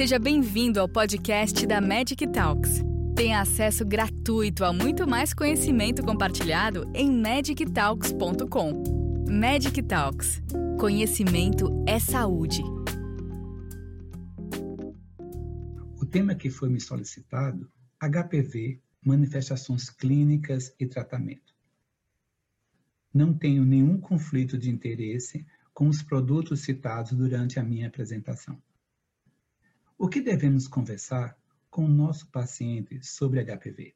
Seja bem-vindo ao podcast da Magic Talks. Tenha acesso gratuito a muito mais conhecimento compartilhado em magictalks.com. Magic Talks. Conhecimento é saúde. O tema que foi me solicitado, HPV, manifestações clínicas e tratamento. Não tenho nenhum conflito de interesse com os produtos citados durante a minha apresentação. O que devemos conversar com o nosso paciente sobre HPV?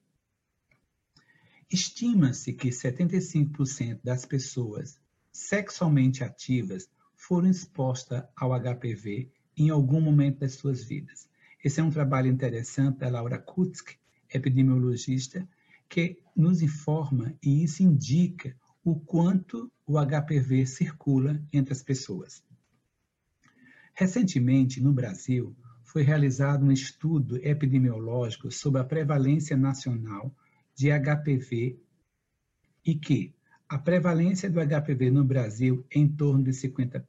Estima-se que 75% das pessoas sexualmente ativas foram expostas ao HPV em algum momento das suas vidas. Esse é um trabalho interessante da Laura Kutsk, epidemiologista, que nos informa e isso indica o quanto o HPV circula entre as pessoas. Recentemente, no Brasil, foi realizado um estudo epidemiológico sobre a prevalência nacional de HPV e que a prevalência do HPV no Brasil é em torno de 54%.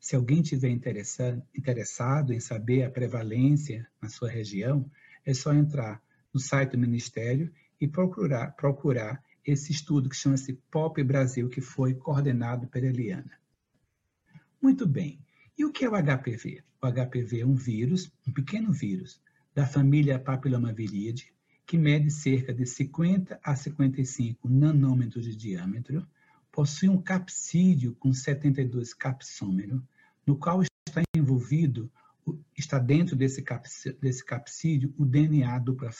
Se alguém tiver interessado em saber a prevalência na sua região, é só entrar no site do Ministério e procurar, procurar esse estudo que chama-se POP Brasil, que foi coordenado pela Eliana. Muito bem. E o que é o HPV? O HPV é um vírus, um pequeno vírus, da família Papillomaviridis, que mede cerca de 50 a 55 nanômetros de diâmetro, possui um capsídeo com 72 capsômeros, no qual está envolvido, está dentro desse, desse capsídeo o DNA dupla,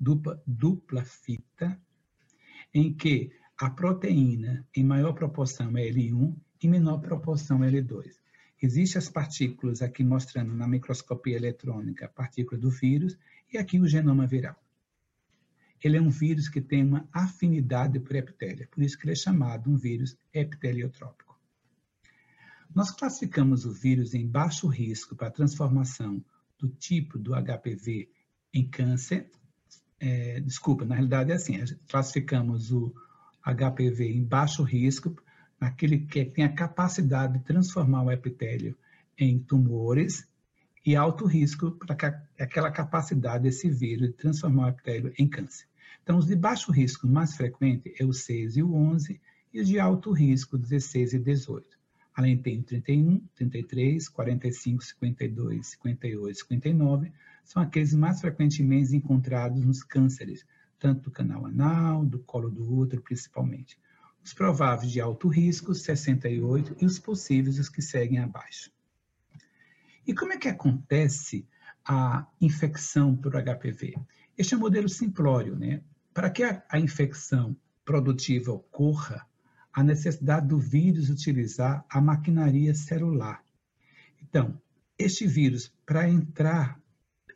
dupla, dupla fita, em que a proteína em maior proporção é L1 e menor proporção é L2. Existem as partículas aqui mostrando na microscopia eletrônica a partícula do vírus e aqui o genoma viral. Ele é um vírus que tem uma afinidade por epitélio, por isso que ele é chamado um vírus epiteliotrópico. Nós classificamos o vírus em baixo risco para transformação do tipo do HPV em câncer. É, desculpa, na realidade é assim, classificamos o HPV em baixo risco aquele que tem a capacidade de transformar o epitélio em tumores e alto risco para aquela capacidade desse vírus de transformar o epitélio em câncer. Então, os de baixo risco mais frequente é o 6 e o 11, e os de alto risco, 16 e 18. Além tem o 31, 33, 45, 52, 58, 59, são aqueles mais frequentemente encontrados nos cânceres, tanto do canal anal, do colo do útero, principalmente os prováveis de alto risco, 68, e os possíveis, os que seguem abaixo. E como é que acontece a infecção por HPV? Este é um modelo simplório, né? Para que a, infecção produtiva ocorra, a necessidade do vírus utilizar a maquinaria celular. Então, este vírus, para entrar,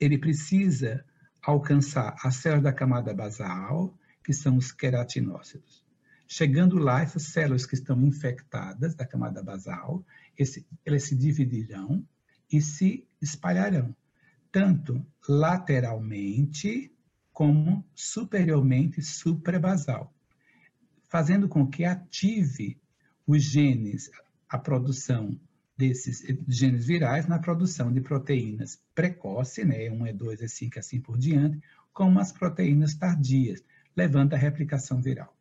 ele precisa alcançar a célula da camada basal, que são os queratinócitos. Chegando lá, essas células que estão infectadas da camada basal, esse, elas se dividirão e se espalharão, tanto lateralmente como superiormente suprabasal, fazendo com que ative os genes, a produção desses genes virais na produção de proteínas precoce, né, 1 E2, E5, assim por diante, como as proteínas tardias, levando à replicação viral.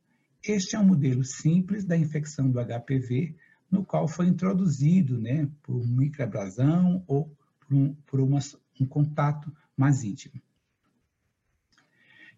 Este é um modelo simples da infecção do HPV, no qual foi introduzido né, por microabrasão ou por, um, por uma, um contato mais íntimo.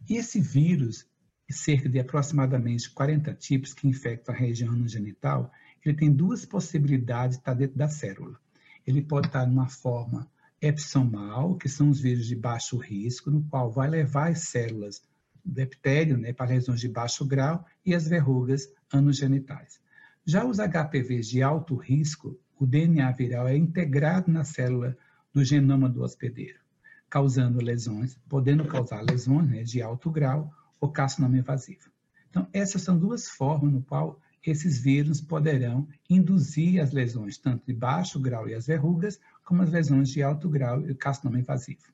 E esse vírus, cerca de aproximadamente 40 tipos que infectam a região genital, ele tem duas possibilidades de estar dentro da célula. Ele pode estar numa forma episomal, que são os vírus de baixo risco, no qual vai levar as células do epitélio né, para lesões de baixo grau e as verrugas anogenitais. Já os HPVs de alto risco, o DNA viral é integrado na célula do genoma do hospedeiro, causando lesões, podendo causar lesões né, de alto grau ou carcinoma invasivo. Então, essas são duas formas no qual esses vírus poderão induzir as lesões, tanto de baixo grau e as verrugas, como as lesões de alto grau e o carcinoma invasivo.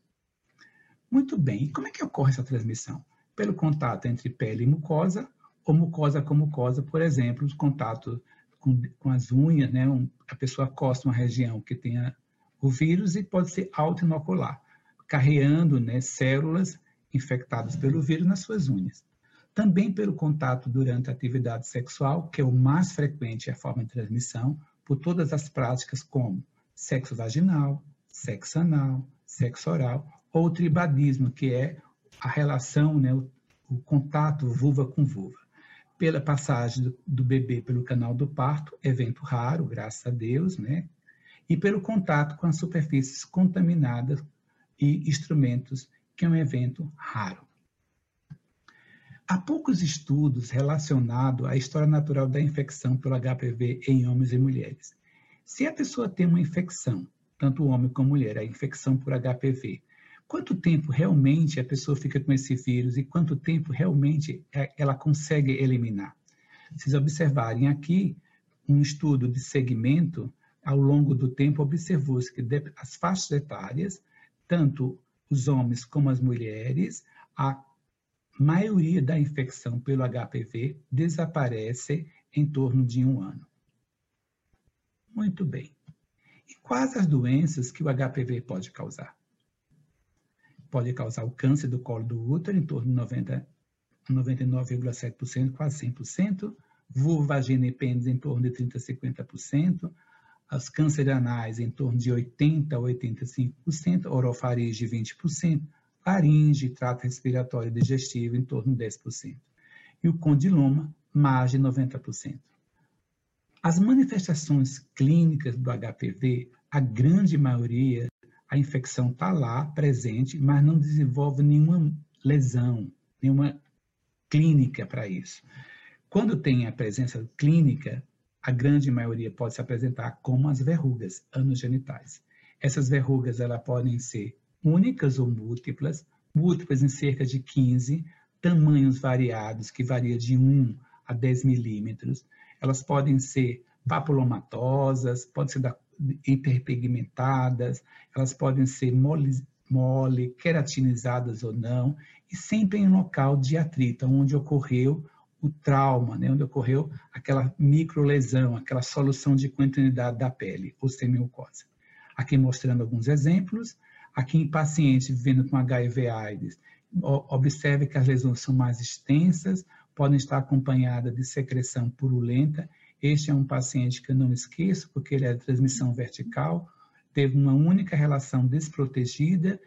Muito bem, e como é que ocorre essa transmissão? pelo contato entre pele e mucosa, ou mucosa com mucosa, por exemplo, o contato com, com as unhas, né? Um, a pessoa costa uma região que tenha o vírus e pode ser autoinocular, carreando né, células infectadas pelo vírus nas suas unhas. Também pelo contato durante a atividade sexual, que é o mais frequente a forma de transmissão, por todas as práticas como sexo vaginal, sexo anal, sexo oral, ou tribadismo, que é a relação, né, o, o contato vulva com vulva. Pela passagem do, do, bebê pelo canal do parto, evento raro, graças a Deus, né? E pelo contato com as superfícies contaminadas e instrumentos, que é um evento raro. Há poucos estudos relacionados à história natural da infecção pelo HPV em homens e mulheres. Se a pessoa tem uma infecção, tanto homem como mulher, a infecção por HPV, quanto tempo realmente a pessoa fica com esse vírus e quanto tempo realmente é, ela consegue eliminar? Vocês observarem aqui um estudo de segmento, ao longo do tempo observou-se que as faixas etárias, tanto os homens como as mulheres, a maioria da infecção pelo HPV desaparece em torno de um ano. Muito bem. E quais as doenças que o HPV pode causar? Pode causar o câncer do colo do útero, em torno de 99,7%, quase 100%, vulva, vagina e pênis em torno de 30% a 50%, os cânceres anais em torno de 80% a 85%, orofaringe 20%, laringe, trato respiratório e digestivo em torno de 10%. E o condiloma, mais de 90%. As manifestações clínicas do HPV, a grande maioria, a infecção está lá, presente, mas não desenvolve nenhuma lesão, nenhuma clínica para isso. Quando tem a presença clínica, a grande maioria pode se apresentar como as verrugas anogenitais. Essas verrugas elas podem ser únicas ou múltiplas, múltiplas em cerca de 15, tamanhos variados, que varia de 1 a 10 milímetros. Elas podem ser papulomatosas, podem ser hiperpigmentadas, elas podem ser mole, mole, queratinizadas ou não, e sempre em local de atrito, onde ocorreu o trauma, né, onde ocorreu aquela microlesão, aquela solução de continuidade da pele, ou semimucosa. Aqui mostrando alguns exemplos, Aqui em pacientes vivendo com HIV/AIDS, observe que as lesões são mais extensas, podem estar acompanhadas de secreção purulenta. Este é um paciente que eu não esqueço, porque ele é de transmissão vertical, teve uma única relação desprotegida,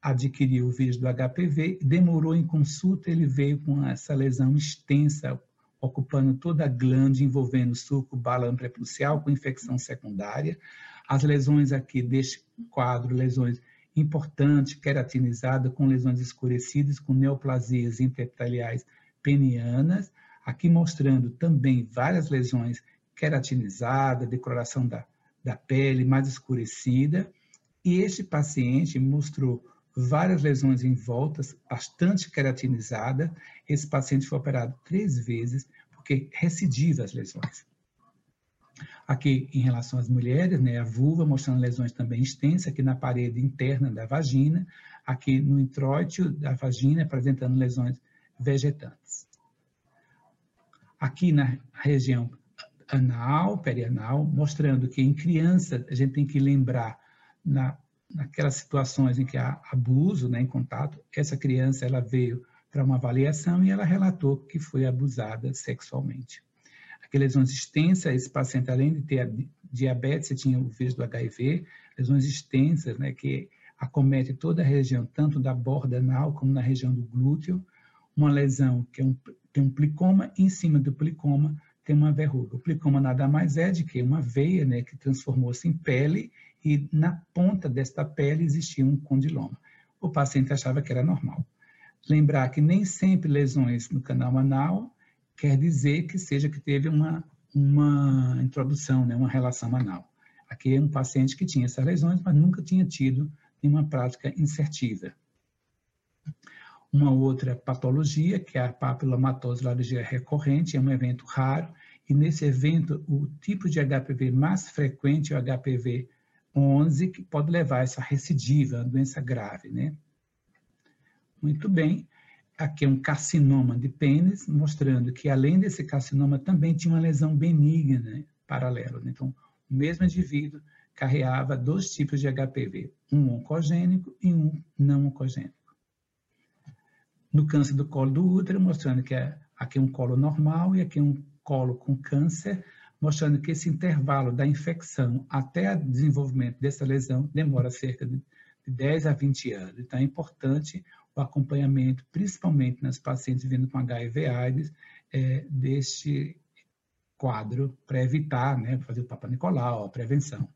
adquiriu o vírus do HPV, demorou em consulta, ele veio com essa lesão extensa, ocupando toda a glande, envolvendo suco, balão prepulcial, com infecção secundária. As lesões aqui deste quadro, lesões importante, queratinizada, com lesões escurecidas, com neoplasias interepiteliais penianas, aqui mostrando também várias lesões queratinizadas, decoloração da, da pele mais escurecida, e este paciente mostrou várias lesões em voltas, bastante queratinizada. Esse paciente foi operado três vezes, porque recidiva as lesões. Aqui, em relação às mulheres, né, a vulva mostrando lesões também extensas, aqui na parede interna da vagina, aqui no intróito da vagina, apresentando lesões vegetantes. Aqui na região anal, perianal, mostrando que em criança a gente tem que lembrar na, naquelas situações em que há abuso, né, em contato, essa criança ela veio para uma avaliação e ela relatou que foi abusada sexualmente. Que lesões extensas, esse paciente, além de ter diabetes, tinha o vírus do HIV, lesões extensas, né, que acomete toda a região, tanto da borda anal como na região do glúteo, uma lesão que é um, tem um plicoma, em cima do plicoma tem uma verruga. O plicoma nada mais é de que uma veia, né, que transformou-se em pele e na ponta desta pele existia um condiloma. O paciente achava que era normal. Lembrar que nem sempre lesões no canal anal quer dizer que seja que teve uma, uma introdução, né, uma relação anal. Aqui é um paciente que tinha essas lesões, mas nunca tinha tido nenhuma prática insertiva. Uma outra patologia, que é a papilomatose laringeal recorrente, é um evento raro, e nesse evento o tipo de HPV mais frequente é o HPV 11, que pode levar a essa recidiva, a doença grave, né? Muito bem. Aqui é um carcinoma de pênis, mostrando que além desse carcinoma também tinha uma lesão benigna né, paralela. Né? Então, o mesmo indivíduo carreava dois tipos de HPV, um oncogênico e um não oncogênico. No câncer do colo do útero, mostrando que é, aqui é um colo normal e aqui é um colo com câncer, mostrando que esse intervalo da infecção até o desenvolvimento dessa lesão demora cerca de 10 a 20 anos. Então, é importante o acompanhamento, principalmente nas pacientes vivendo com HIV/AIDS, é, deste quadro para evitar, né, fazer o Papa Nicolau, a prevenção.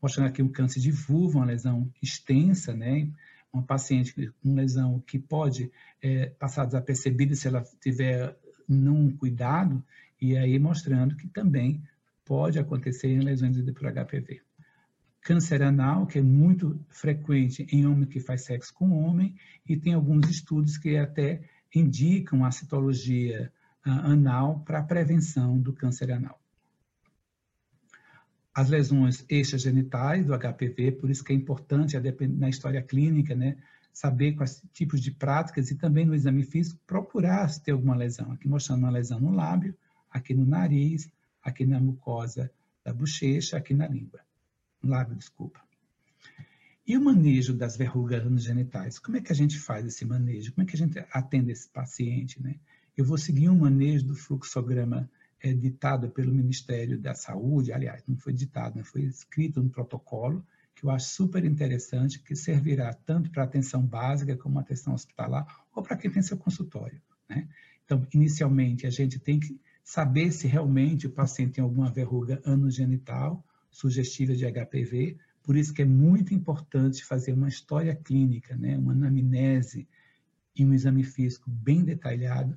Mostrando aqui um câncer de vulva, uma lesão extensa, né, uma paciente com lesão que pode é, passar desapercebida se ela tiver não cuidado, e aí mostrando que também pode acontecer em lesões por HPV. Câncer anal, que é muito frequente em homem que faz sexo com homem, e tem alguns estudos que até indicam a citologia uh, anal para a prevenção do câncer anal. As lesões extragenitais do HPV, por isso que é importante na história clínica, né, saber quais tipos de práticas e também no exame físico procurar se tem alguma lesão. Aqui mostrando uma lesão no lábio, aqui no nariz, aqui na mucosa da bochecha, aqui na língua. Lábio, desculpa. E o manejo das verrugas genitais? Como é que a gente faz esse manejo? Como é que a gente atende esse paciente? Né? Eu vou seguir um manejo do fluxograma é, ditado pelo Ministério da Saúde, aliás, não foi ditado, né? foi escrito no protocolo, que eu acho super interessante, que servirá tanto para atenção básica como atenção hospitalar, ou para quem tem seu consultório. Né? Então, inicialmente, a gente tem que saber se realmente o paciente tem alguma verruga anogenital, sugestiva de HPV, por isso que é muito importante fazer uma história clínica, né, uma anamnese e um exame físico bem detalhado,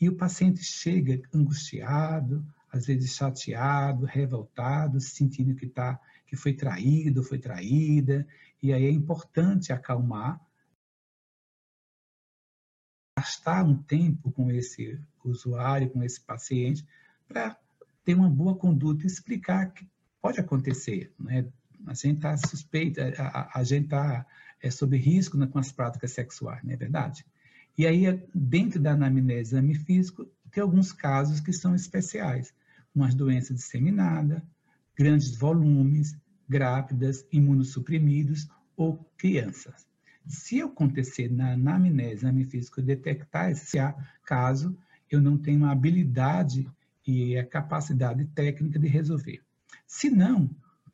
e o paciente chega angustiado, às vezes chateado, revoltado, sentindo que tá, que foi traído, foi traída, e aí é importante acalmar, gastar um tempo com esse usuário, com esse paciente, para ter uma boa conduta e explicar que pode acontecer, né? A gente está suspeita, a, a, gente está é, sob risco né, com as práticas sexuais, não é verdade? E aí, dentro da anamnese exame físico, tem alguns casos que são especiais, umas doenças disseminadas, grandes volumes, grávidas, imunossuprimidos ou crianças. Se acontecer na anamnese exame físico detectar esse caso, eu não tenho a habilidade e a capacidade técnica de resolver. Se não,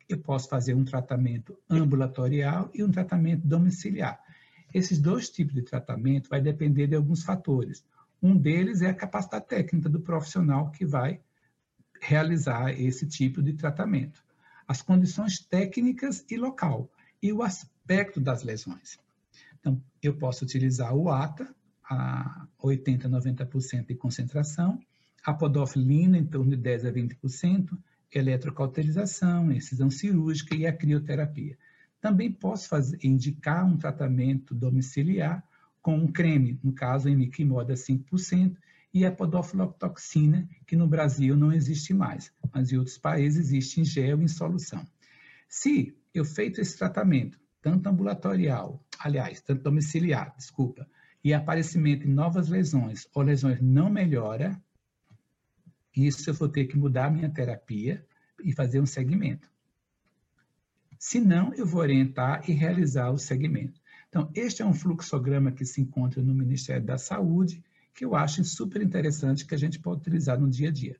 eu posso fazer um tratamento ambulatorial e um tratamento domiciliar. Esses dois tipos de tratamento vai depender de alguns fatores. Um deles é a capacidade técnica do profissional que vai realizar esse tipo de tratamento. As condições técnicas e local e o aspecto das lesões. Então, eu posso utilizar o ATA, a 80 a 90% de concentração, a podofilina em torno de 10 a 20%, eletrocauterização, incisão cirúrgica e a crioterapia. Também posso fazer, indicar um tratamento domiciliar com um creme, no caso, imiquimoda 5%, e a podoflotoxina, que no Brasil não existe mais, mas em outros países existe em gel em solução. Se eu feito esse tratamento, tanto ambulatorial, aliás, tanto domiciliar, desculpa, e aparecimento de novas lesões ou lesões não melhora, isso eu vou ter que mudar a minha terapia e fazer um segmento. Se não, eu vou orientar e realizar o segmento. Então, este é um fluxograma que se encontra no Ministério da Saúde, que eu acho super interessante que a gente pode utilizar no dia a dia.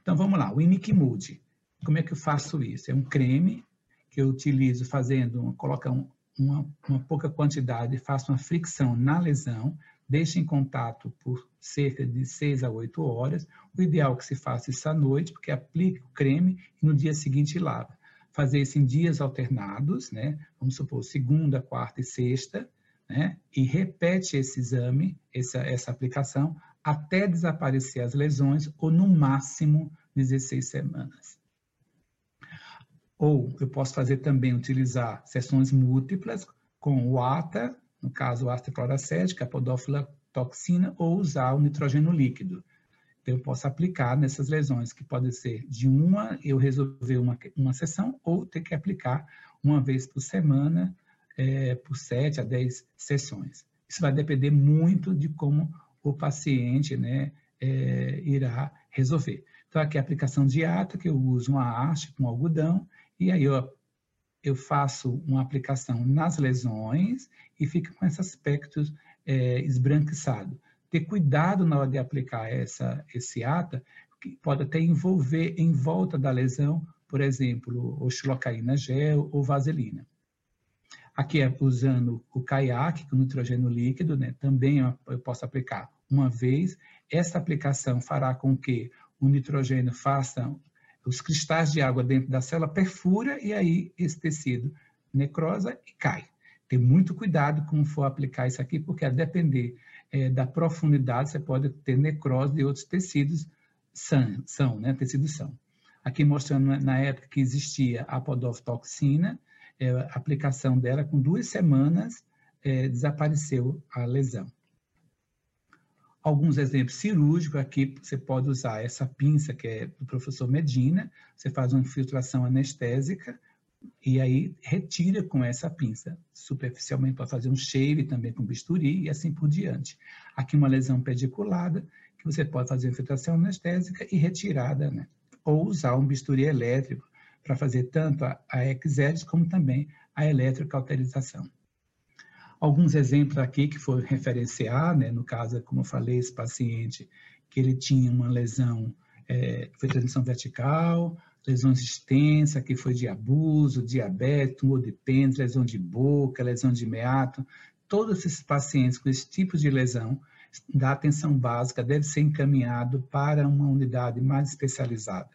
Então, vamos lá, o Imikimude. Como é que eu faço isso? É um creme que eu utilizo fazendo, coloca um, uma, uma pouca quantidade, faço uma fricção na lesão, deixe em contato por cerca de 6 a 8 horas. O ideal é que se faça isso à noite, porque aplique o creme e no dia seguinte lava. Fazer isso em dias alternados, né? Vamos supor, segunda, quarta e sexta, né? E repete esse exame, essa, essa aplicação, até desaparecer as lesões, ou no máximo 16 semanas. Ou eu posso fazer também, utilizar sessões múltiplas com o ATA, no caso, ácido cloracético, a podófila toxina, ou usar o nitrogênio líquido. Então, eu posso aplicar nessas lesões, que pode ser de uma, eu resolver uma, uma sessão, ou ter que aplicar uma vez por semana, é, por sete a dez sessões. Isso vai depender muito de como o paciente né, é, irá resolver. Então, aqui a aplicação diária, que eu uso uma haste com algodão, E aí eu, eu faço uma aplicação nas lesões e fica com esse aspecto é, esbranquiçado. Ter cuidado na hora de aplicar essa, esse ATA, que pode até envolver em volta da lesão, por exemplo, o xilocaína gel ou vaselina. Aqui é usando o caiaque com nitrogênio líquido, né? também eu posso aplicar uma vez. Essa aplicação fará com que o nitrogênio faça os cristais de água dentro da célula perfura e aí esse tecido necrosa e cai. Ter muito cuidado como for aplicar isso aqui, porque a depender é, da profundidade, você pode ter necrose de outros tecidos são, são né, tecidos são. Aqui mostrando na época que existia a podoftoxina, é, a aplicação dela, com duas semanas, é, desapareceu a lesão. Alguns exemplos cirúrgicos, aqui você pode usar essa pinça que é do professor Medina, você faz uma infiltração anestésica e aí retira com essa pinça. Superficialmente pode fazer um shave também com bisturi e assim por diante. Aqui uma lesão pediculada, que você pode fazer infiltração anestésica e retirada, né? Ou usar um bisturi elétrico para fazer tanto a, a exedes como também a eletrocauterização. Alguns exemplos aqui que foi referenciar, né, no caso, como eu falei, esse paciente, que ele tinha uma lesão, é, foi transmissão vertical, lesões extensas, que foi de abuso, diabetes, tumor de pênis, lesão de boca, lesão de meato. Todos esses pacientes com esse tipo de lesão, da atenção básica deve ser encaminhado para uma unidade mais especializada,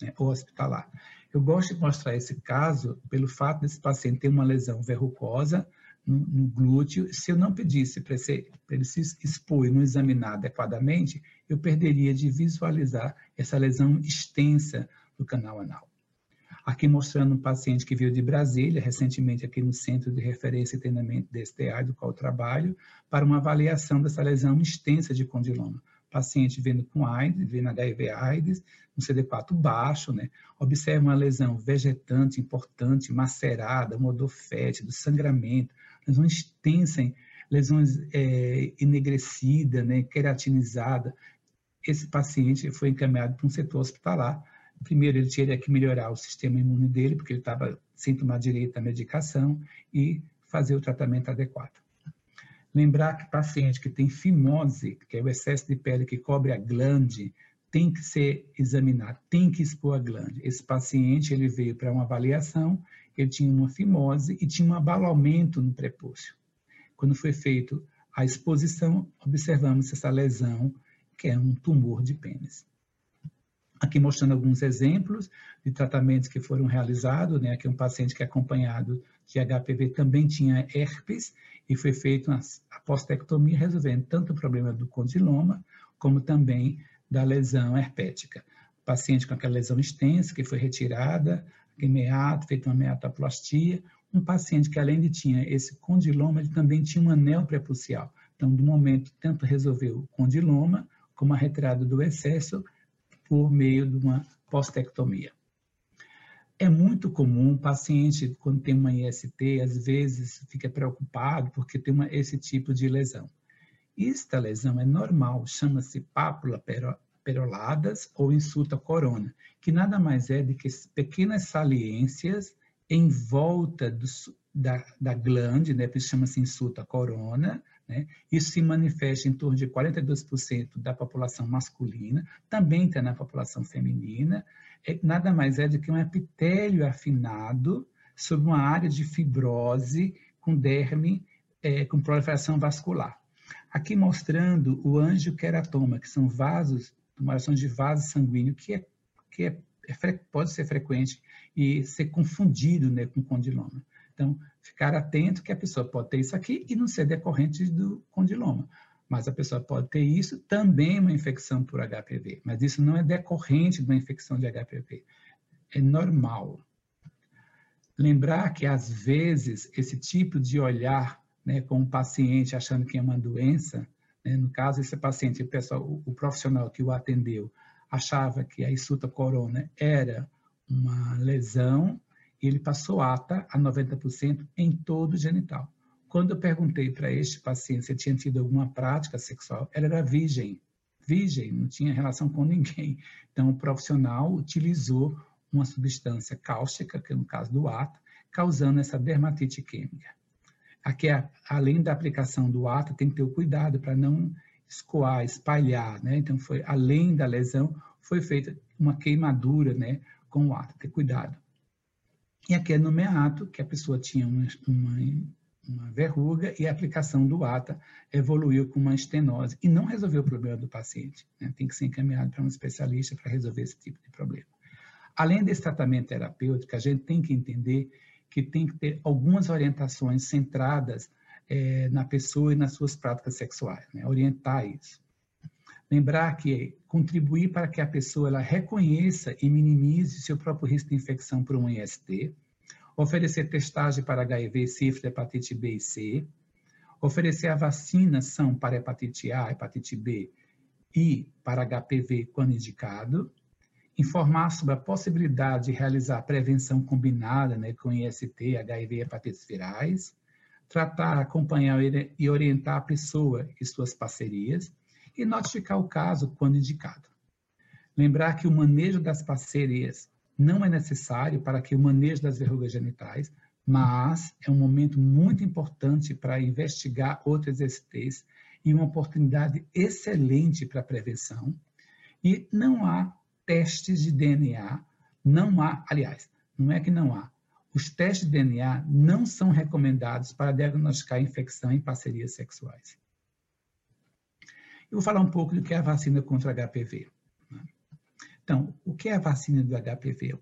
né, ou hospitalar. Eu gosto de mostrar esse caso pelo fato desse paciente ter uma lesão verrucosa, no, no glúteo, se eu não pedisse para ele se expor e não examinar adequadamente, eu perderia de visualizar essa lesão extensa do canal anal. Aqui mostrando um paciente que veio de Brasília, recentemente aqui no Centro de Referência e Treinamento DSTA, do qual trabalho, para uma avaliação dessa lesão extensa de condiloma. Paciente vendo com AIDS, vendo HIV AIDS, um CD4 baixo, né? Observa uma lesão vegetante importante, macerada, um odor fétido, sangramento, lesões extensas, lesões é, enegrecidas, né, queratinizada. Esse paciente foi encaminhado para um setor hospitalar. Primeiro, ele teria que melhorar o sistema imune dele, porque ele estava sem tomar direito à medicação, e fazer o tratamento adequado. Lembrar que paciente que tem fimose, que é o excesso de pele que cobre a glande, tem que ser examinado, tem que expor a glande. Esse paciente ele veio para uma avaliação ele tinha uma fimose e tinha um abalamento no prepúcio. Quando foi feito a exposição, observamos essa lesão, que é um tumor de pênis. Aqui mostrando alguns exemplos de tratamentos que foram realizados, né? Aqui um paciente que é acompanhado de HPV também tinha herpes e foi feita a postectomia resolvendo tanto o problema do condiloma como também da lesão herpética. O paciente com aquela lesão extensa que foi retirada, meato, feito uma meatoplastia, um paciente que além de tinha esse condiloma, ele também tinha um anel prepucial. Então, do momento, tanto resolveu o condiloma, como a retirada do excesso por meio de uma postectomia. É muito comum o paciente, quando tem uma IST, às vezes fica preocupado porque tem uma, esse tipo de lesão. Esta lesão é normal, chama-se pápula peroladas ou insulta corona, que nada mais é do que pequenas saliências em volta do, da, da glande, né, isso chama-se insulta corona, né? Isso se manifesta em torno de 42% da população masculina, também tem na população feminina. É, nada mais é do que um epitélio afinado sobre uma área de fibrose com derme, é, com proliferação vascular. Aqui mostrando o angioqueratoma, que são vasos tumorações de vaso sanguíneo, que, é, que é, é, pode ser frequente e ser confundido né, com condiloma. Então, ficar atento que a pessoa pode ter isso aqui e não ser decorrente do condiloma. Mas a pessoa pode ter isso também uma infecção por HPV, mas isso não é decorrente de uma infecção de HPV. É normal. Lembrar que, às vezes, esse tipo de olhar né, com o paciente achando que é uma doença, né? No caso, esse paciente, o, pessoal, o, o profissional que o atendeu achava que a insulta corona era uma lesão ele passou ata a 90% em todo o genital. Quando eu perguntei para este paciente se tinha tido alguma prática sexual, ela era virgem, virgem, não tinha relação com ninguém. Então, o profissional utilizou uma substância cáustica, que é no caso do átomo, causando essa dermatite química. Aqui, além da aplicação do ato, tem que ter o cuidado para não escoar, espalhar, né? Então, foi além da lesão, foi feita uma queimadura, né, com o ato, ter cuidado. E aqui é no meato, que a pessoa tinha uma, uma, uma verruga e a aplicação do ATA evoluiu com uma estenose e não resolveu o problema do paciente. Né? Tem que ser encaminhado para um especialista para resolver esse tipo de problema. Além desse tratamento terapêutico, a gente tem que entender que tem que ter algumas orientações centradas é, na pessoa e nas suas práticas sexuais, né? orientar isso. Lembrar que contribuir para que a pessoa ela reconheça e minimize seu próprio risco de infecção por um IST, oferecer testagem para HIV, sífilis, hepatite B e C, oferecer a vacinação para hepatite A, hepatite B e para HPV quando indicado, informar sobre a possibilidade de realizar prevenção combinada né, com IST, HIV e hepatites virais, tratar, acompanhar e orientar a pessoa e suas parcerias e notificar o caso quando indicado. Lembrar que o manejo das parcerias não é necessário para que o manejo das verrugas genitais, mas é um momento muito importante para investigar outras STs e uma oportunidade excelente para prevenção. E não há testes de DNA, não há, aliás, não é que não há. Os testes de DNA não são recomendados para diagnosticar infecção em parcerias sexuais. Eu vou falar um pouco do que é a vacina contra HPV. Né? Então, o que é a vacina do HPV?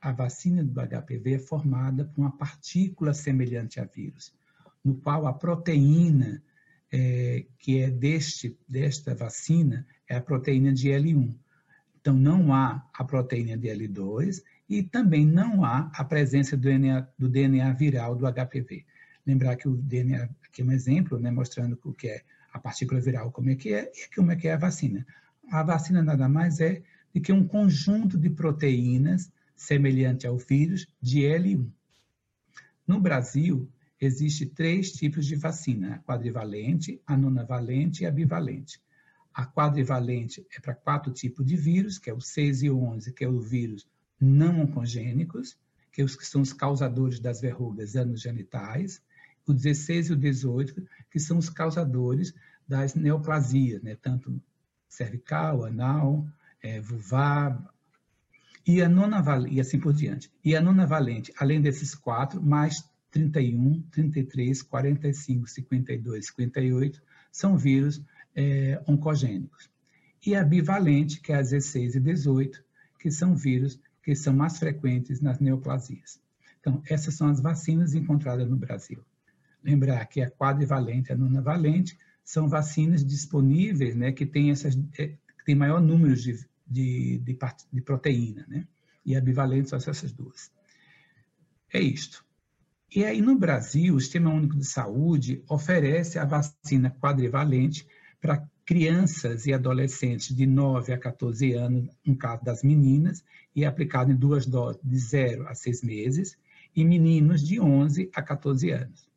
a vacina do HPV é formada por uma partícula semelhante a vírus, no qual a proteína é, que é deste, desta vacina é a proteína de L1. Então, não há a proteína de L2 e também não há a presença do DNA, do DNA viral do HPV. Lembrar que o DNA, aqui é um exemplo, né, mostrando o que é a partícula viral, como é que é, e como é que é a vacina. A vacina nada mais é do que um conjunto de proteínas semelhante ao vírus de L1. No Brasil, existe três tipos de vacina, a quadrivalente, a nonavalente e a bivalente. A quadrivalente é para quatro tipos de vírus, que é o 6 e o 11, que é o vírus não oncogênicos, que, é que são os causadores das verrugas anogenitais, o 16 e o 18, que são os causadores das neoplasias, né, tanto cervical, anal, é, vulvar, e a nona e assim por diante. E a nona valente, além desses quatro, mais 31, 33, 45, 52, 58, são vírus é, oncogênicos. E a bivalente, que é a 16 e 18, que são vírus que são mais frequentes nas neoplasias. Então, essas são as vacinas encontradas no Brasil. Lembrar que a quadrivalente e a nonavalente são vacinas disponíveis, né, que têm essas, é, que tem maior número de, de, de, de proteína, né? E a bivalente são essas duas. É isto. E aí, no Brasil, o Sistema Único de Saúde oferece a vacina quadrivalente para crianças e adolescentes de 9 a 14 anos, no caso das meninas, e é aplicado em duas doses de 0 a 6 meses, e meninos de 11 a 14 anos.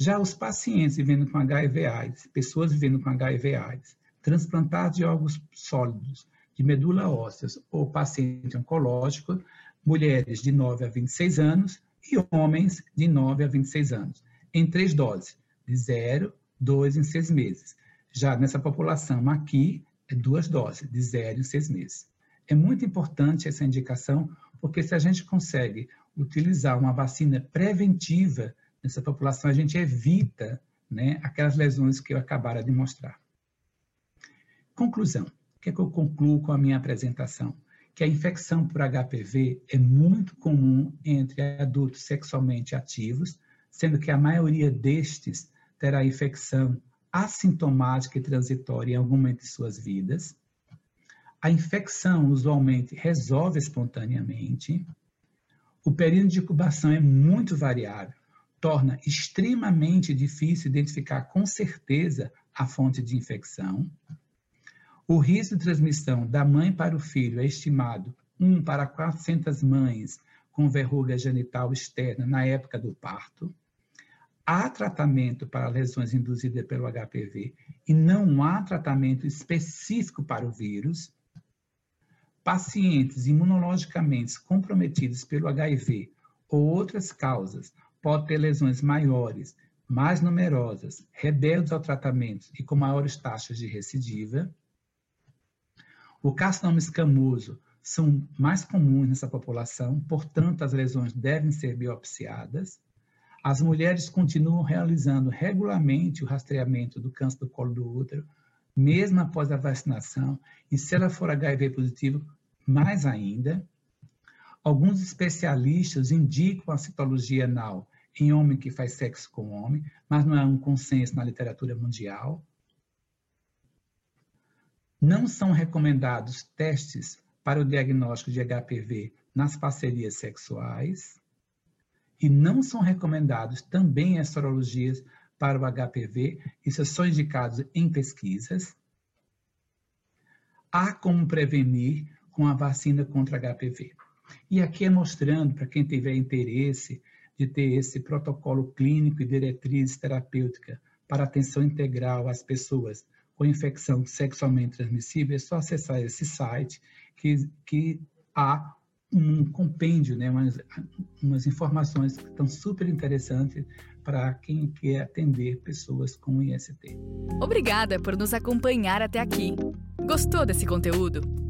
Já os pacientes vivendo com HIV/AIDS, pessoas vivendo com HIV/AIDS, transplantados de órgãos sólidos, de medula óssea ou paciente oncológico, mulheres de 9 a 26 anos e homens de 9 a 26 anos, em três doses, de 0, 2 em 6 meses, já nessa população aqui, é duas doses, de zero em seis meses. É muito importante essa indicação, porque se a gente consegue utilizar uma vacina preventiva nessa população, a gente evita né, aquelas lesões que eu acabara de mostrar. Conclusão. O que é que eu concluo com a minha apresentação? Que a infecção por HPV é muito comum entre adultos sexualmente ativos, sendo que a maioria destes terá infecção assintomática e transitória em algum momento de suas vidas. A infecção usualmente resolve espontaneamente. O período de incubação é muito variável, torna extremamente difícil identificar com certeza a fonte de infecção. O risco de transmissão da mãe para o filho é estimado 1 para 400 mães com verruga genital externa na época do parto há tratamento para lesões induzidas pelo HPV e não há tratamento específico para o vírus. pacientes imunologicamente comprometidos pelo HIV ou outras causas podem ter lesões maiores, mais numerosas, rebeldes ao tratamento e com maiores taxas de recidiva. O carcinoma escamoso são mais comuns nessa população, portanto, as lesões devem ser biopsiadas. As mulheres continuam realizando regularmente o rastreamento do câncer do colo do útero, mesmo após a vacinação, e se ela for HIV positivo, mais ainda. Alguns especialistas indicam a citologia anal em homem que faz sexo com homem, mas não é um consenso na literatura mundial. Não são recomendados testes para o diagnóstico de HPV nas parcerias sexuais e não são recomendados também as sorologias para o HPV, isso são indicados em pesquisas. Há como prevenir com a vacina contra HPV. E aqui é mostrando, para quem tiver interesse de ter esse protocolo clínico e diretriz terapêutica para atenção integral às pessoas com infecção sexualmente transmissível, é só acessar esse site que, que há um compêndio, né, umas, umas informações que estão super interessantes para quem quer atender pessoas com IST. Obrigada por nos acompanhar até aqui. Gostou desse conteúdo?